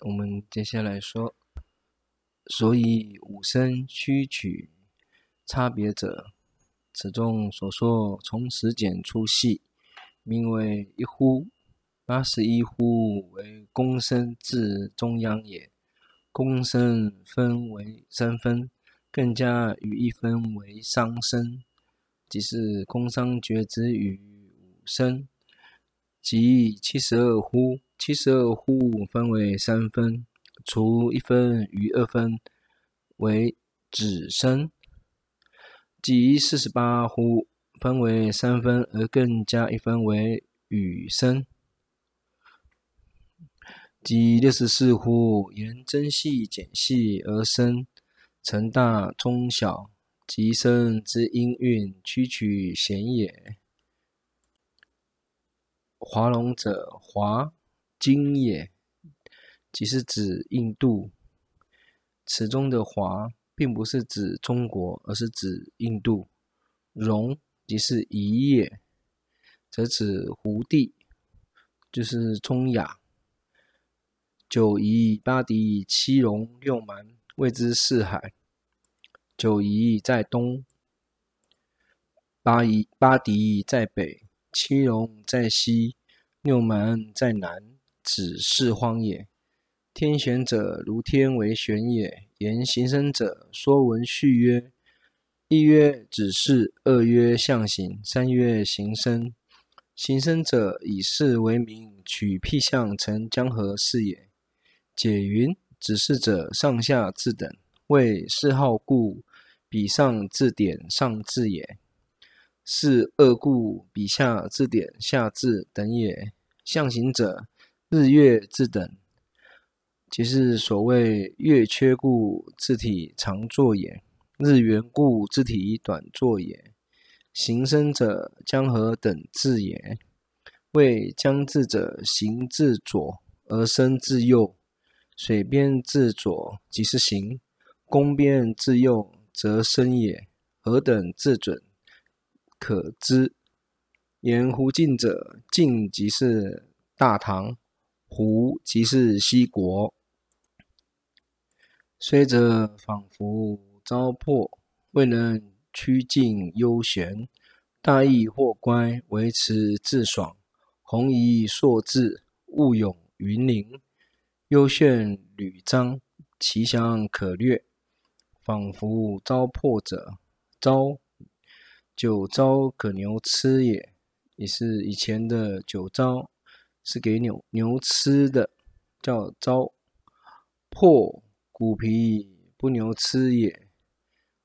我们接下来说，所以五声须取差别者，此中所说从始简出细，名为一呼。八十一呼为宫声至中央也。宫声分为三分，更加与一分为商声，即是宫商角之与五声，即七十二呼。七十二呼分为三分，除一分余二分为子声，即四十八呼分为三分而更加一分为语声，即六十四呼沿增细减细而生，成大中小，即声之音韵曲曲显也。华容者华。经也，即是指印度。此中的华，并不是指中国，而是指印度。戎即是夷也，则指胡地，就是中亚。九夷、八狄、七戎、六蛮，谓之四海。九夷在东，八夷、八狄在北，七戎在西，六蛮在南。指四方也。天玄者，如天为玄也。言形声者，说文序曰：一曰指事，二曰象形，三曰形声。形声者，以事为名，取僻象成江河事也。解云：指事者，上下字等，谓是号故，彼上字点上字也。是二故，彼下字点下字等也。象形者，日月自等，即是所谓月缺故字体长作也，日圆故字体短作也。行生者，江河等字也。谓江字者，行自左而生自右，水边自左即是行，宫边自右则生也。何等自准，可知。言胡晋者，晋即是大唐。胡即是西国，虽则仿佛糟粕，未能趋近幽玄。大义或乖，维持自爽。弘夷硕志，物勇云林。幽炫屡张，其详可略。仿佛糟粕者，糟酒糟可牛吃也，也是以前的酒糟。是给牛牛吃的，叫糟破骨皮不牛吃也。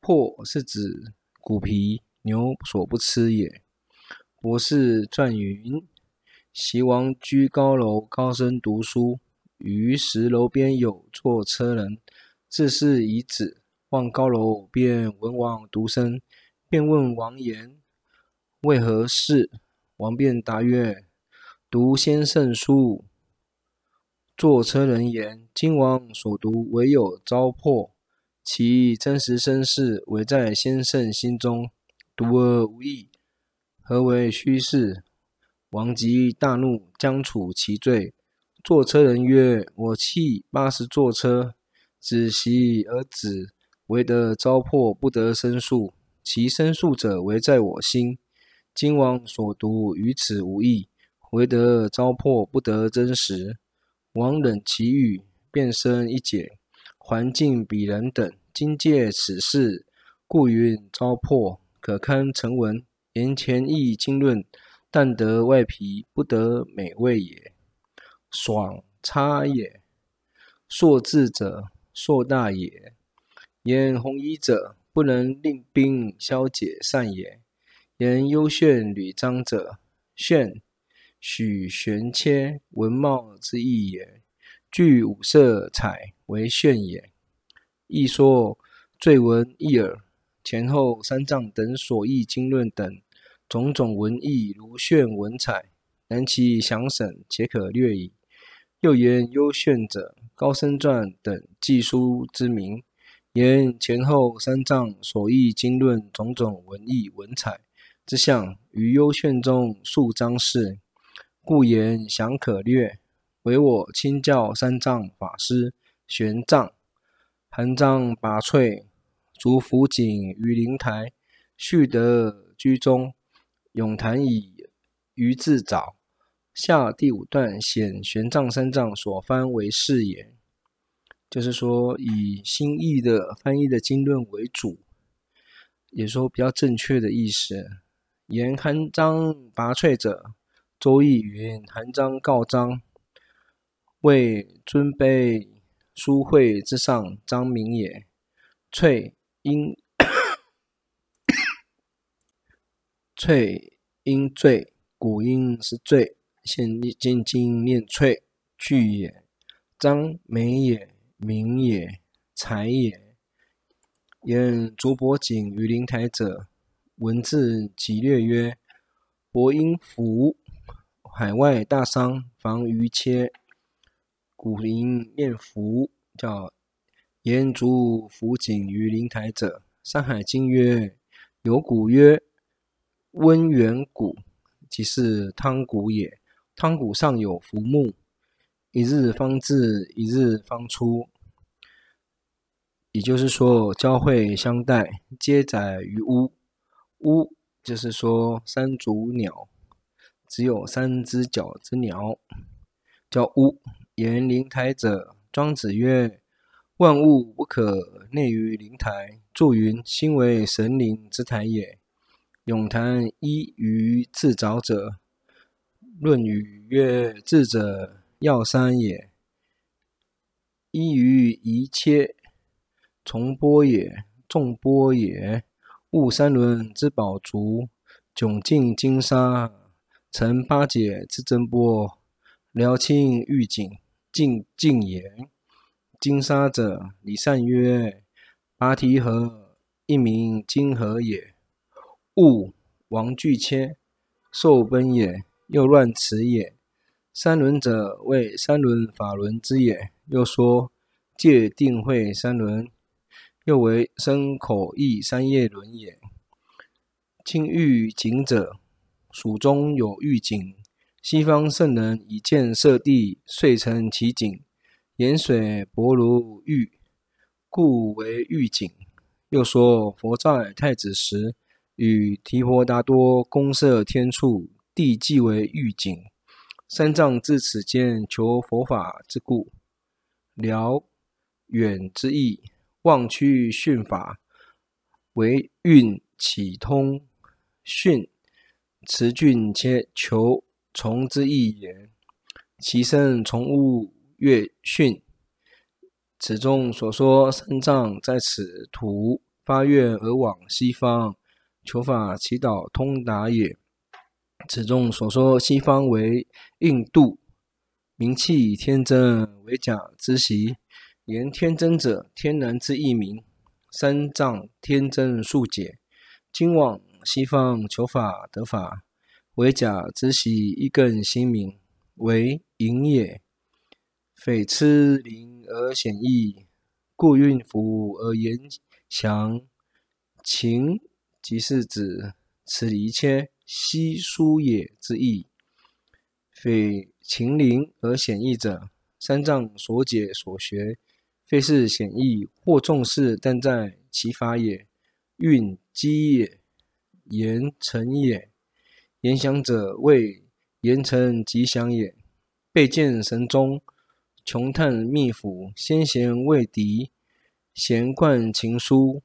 破是指骨皮，牛所不吃也。博士传云：席王居高楼，高声读书，于石楼边有坐车人，自是已止，望高楼便闻王读声，便问王言：为何事？王便答曰。读先圣书，坐车人言：“今王所读唯有糟粕，其真实身世，唯在先圣心中，读而无益，何为虚事？”王即大怒，将处其罪。坐车人曰：“我弃八十坐车，止息而止，唯得糟粕，不得申诉。其申诉者，唯在我心。今王所读与此无异。”唯得糟粕，不得真实。王忍其语，便生一解。还敬彼人等，今借此事，故云糟粕，可堪成文。言前意经论，但得外皮，不得美味也。爽差也。硕智者，硕大也。言红衣者，不能令兵消解散也。言幽炫履章者，炫。许玄切文茂之意也，具五色彩为炫也。亦说缀文一耳，前后三藏等所译经论等种种文义如炫文彩，然其详审，且可略矣。又言幽炫者，高僧传等记书之名。言前后三藏所译经论种种文义文彩之相，于幽炫中数张事。故言详可略，唯我亲教三藏法师玄奘，韩章拔萃，筑福景于灵台，续得居中，咏谈以于自早。下第五段显玄奘三藏所翻为是也，就是说以新译的翻译的经论为主，也说比较正确的意思。言韩章拔萃者，周易云：韩章告章，谓尊卑。书会之上，章名也。翠音，翠音缀，古音是缀，现今经念翠，句也。章美也，名也，才也。言筑帛景于灵台者，文字辑略曰：帛因服，海外大商防于切。古林念福，叫言筑福景于灵台者。山海经曰：有古曰温元谷，即是汤谷也。汤谷上有浮木，一日方至，一日方出。也就是说，交会相待，皆载于屋。屋就是说山足鸟，只有三只脚之鸟，叫屋。言灵台者，庄子曰：“万物不可内于灵台。”注云：“心为神灵之台也。”咏谈依于自找者，《论语》曰：“智者要三也，依于一切，从波也，众波也。物三轮之宝足，窘尽金沙，乘八解之珍波，辽清玉锦。”尽尽也。金沙者，李善曰：“拔提河，一名金河也。”物，王具切，兽奔也，又乱驰也。三轮者，谓三轮法轮之也。又说戒定慧三轮，又为身口意三业轮也。清玉景者，蜀中有玉锦。西方圣人以箭射地，遂成其景。盐水薄如玉，故为玉锦。又说佛在太子时，与提婆达多公设天处，地即为玉锦。三藏至此间求佛法之故，辽远之意，望趋迅法，为运启通，迅驰峻切求。从之意也，其身从物越训。此中所说三藏在此途发愿而往西方求法祈祷通达也。此中所说西方为印度，名气天真为假之习。言天真者，天然之意名。三藏天真速解，今往西方求法得法。为假之习，亦更新明，为隐也。匪痴灵而显异，故运福而言详。情即是指此离切稀疏也之意。匪情灵而显异者，三藏所解所学，非是显异或重视，但在其法也。运积也，言成也。言祥者谓言成吉祥也。备见神宗，穷探秘府，先贤未敌，闲贯情书，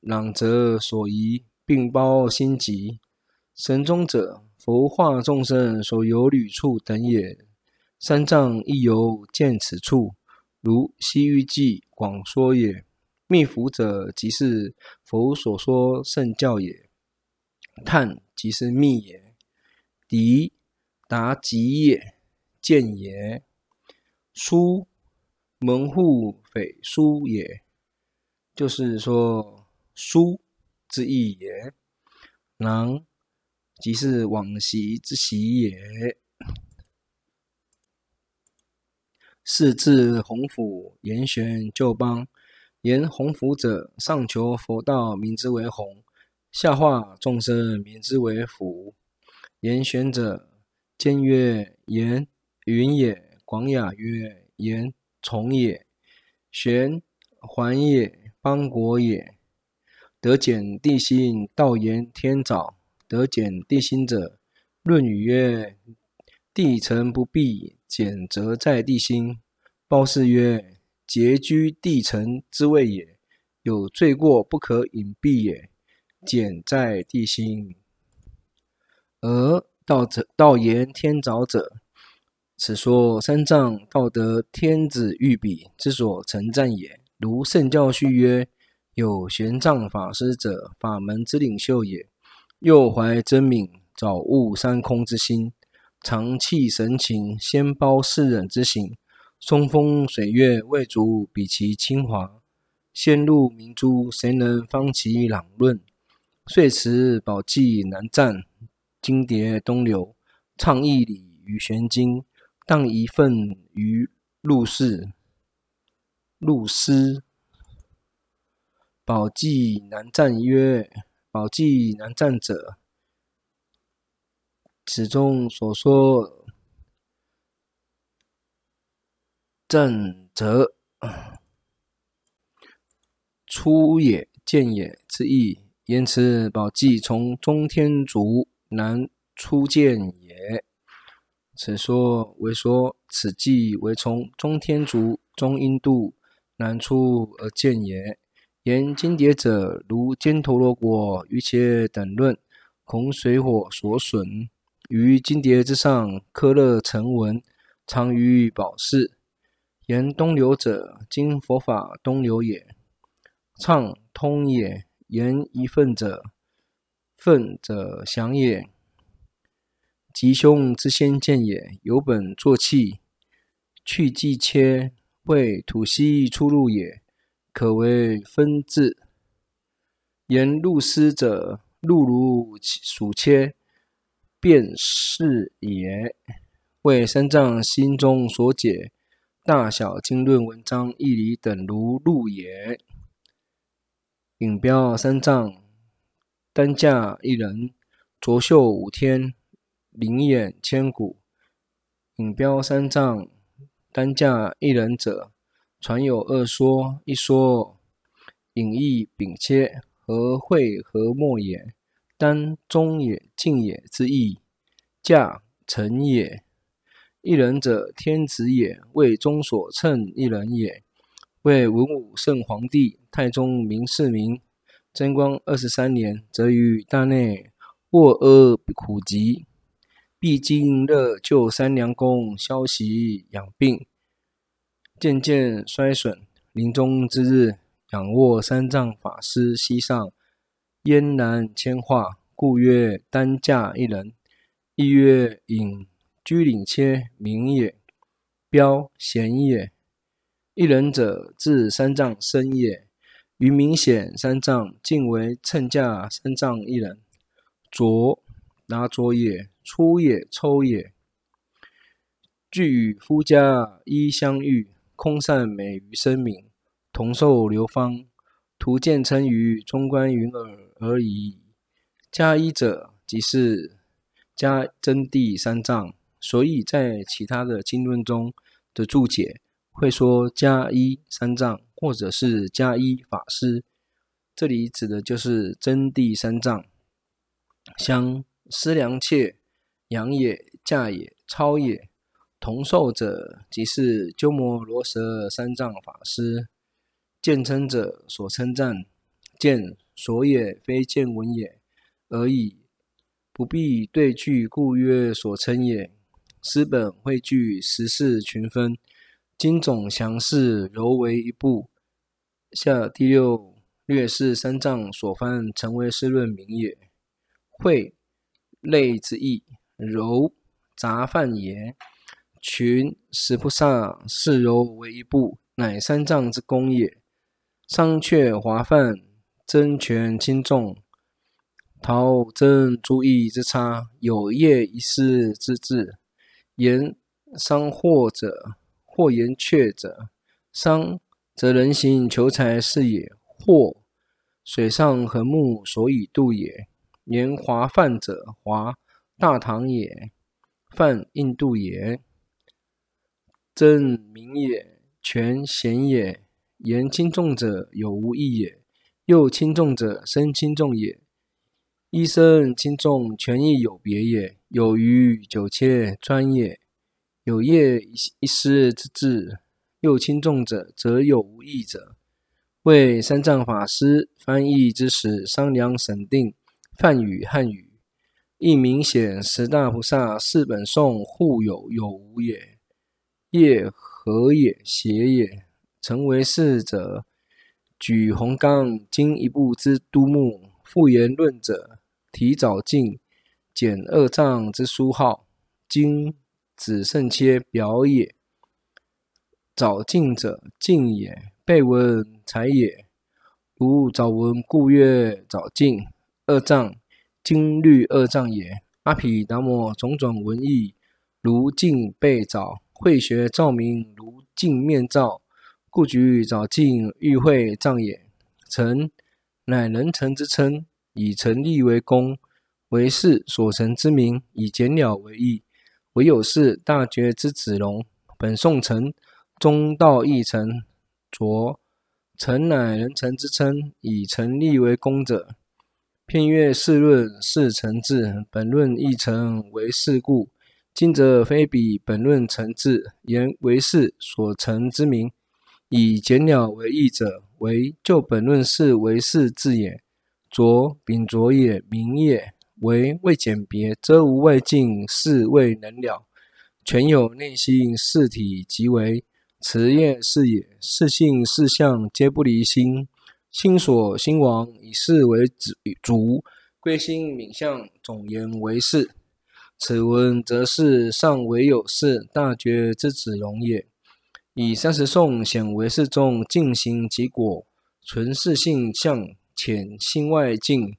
朗则所宜，并包心急。神宗者，佛化众生所游旅处等也。三藏亦游见此处，如《西域记》广说也。秘府者，即是佛所说圣教也。探即是密也。敌达吉也，见也。书门户匪书也，就是说书之意也。囊即是往昔之习也。是自弘福言玄旧邦，言弘福者，上求佛道，名之为洪；下化众生，名之为福。言玄者，兼曰言云也，广雅曰：言从也。玄环也，邦国也。得简地心，道言天早。得简地心者，《论语》曰：地诚不必，简则在地心。褒姒曰：节居地诚之谓也，有罪过不可隐蔽也。简在地心。而道者，道言天早者，此说三藏道得天子御笔之所成赞也。如圣教序曰：有玄奘法师者，法门之领袖也。又怀真敏，早悟三空之心，常弃神情，先包世人之行。松风水月未足比其清华，仙路明珠谁能方其朗润？遂持宝髻南赞，金蝶东流，倡义理于玄经，当一份于入室。入师。宝髻南赞曰。宝髻南赞者，此中所说赞者，出也见也之意。言此宝记从中天竺南出见也。此说为说此记为从中天竺、中印度南出而见也。言金蝶者，如犍陀罗国瑜伽等论，恐水火所损，于金蝶之上刻勒成文，藏于宝室。言东流者，今佛法东流也。畅通也。言一份者，份者祥也。吉凶之先见也。有本作器，去髻切，为土息出入也。可为分字。言入师者，入如鼠切，便是也。为三藏心中所解，大小经论文章义理等如入也。引标三藏，单驾一人，卓秀五天，灵眼千古。引标三藏，单驾一人者。传有二说，一说隐逸秉切，和会和没也，担中也静也之意，驾乘也。一人者天子也，为中所乘一人也。为文武圣皇帝太宗明世民，贞观二十三年，则于大内卧阿苦疾，必经乐救三娘宫消息养病。渐渐衰损，临终之日，仰卧三藏法师膝上，嫣然谦化，故曰担架一人。亦曰隐居领切名也，标贤也。一人者，自三藏身也。于明显三藏尽为乘驾三藏一人。着拿着也，出也抽也。具与夫家衣相遇。空善美于声名，同受流芳，徒见称于中观云耳而已。家衣者，即是家真谛三藏。所以在其他的经论中的注解，会说加一三藏，或者是加一法师。这里指的就是真谛三藏，相思良妾，养也，驾也，操也。同受者，即是鸠摩罗什三藏法师。见称者所称赞，见所也非见闻也，而已。不必对句，故曰所称也。诗本汇聚十四群分，今总详释柔为一部。下第六略是三藏所翻成为释论名也。会类之意，柔杂泛也。群十菩萨是柔为一部，乃三藏之功也。商榷华范，真权轻重，陶真诸义之差，有业一事之志。言商或者，或言阙者，商则人行求财是也，或水上横木所以度也。言华泛者，华大唐也，泛印度也。真名也，权贤也。言轻重者有无益也，又轻重者身轻重也。一身轻重，权亦有别也。有余九切专也。有业一师之志，又轻重者，则有无益者。为三藏法师翻译之时，商量审定梵语汉语，亦明显十大菩萨四本颂互有有无也。业合也邪也。成为是者，举红冈经一部之都目，复言论者，提早净简二藏之书号，经。子胜切表也。早净者净也，背文才也。如早文故曰早净。二藏经律二藏也。阿毗达摩种种文义，如净背早，慧学照明如镜面照，故举早净喻会藏也。成乃人成之称，以成立为功，为是所成之名，以简了为义。唯有是大觉之子龙，本颂成，中道义成，着臣乃人臣之称，以臣立为功者。片曰是论是臣治，本论亦成为是故。今则非彼本论臣治，言为是所成之名，以简了为义者，为就本论是为是治也。着秉着也，名也。为未简别，则无外境是未能了，全有内心四体即为持业是也。事性事相皆不离心，心所心王以是为主，归心泯相总言为是。此文则是上唯有是大觉之子容也。以三十颂显为是中净行及果，纯事性相浅心外境。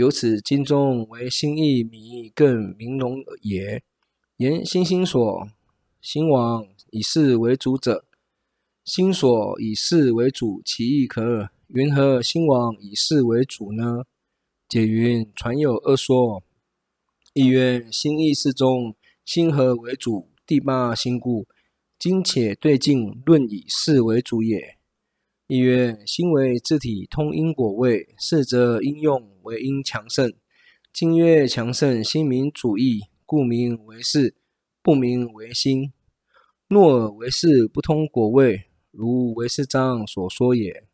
由此经中为心意迷更明容也。言心心所心王以事为主者，心所以事为主，其意可尔。云何心王以事为主呢？解云：传有二说，一曰心意识中心何为主？第八心故。今且对境论以事为主也。一曰：心为自体通因果位，是则应用为因强盛。今曰强盛，心明主义，故名为是，不名为心。若尔为是不通果位，如为是章所说也。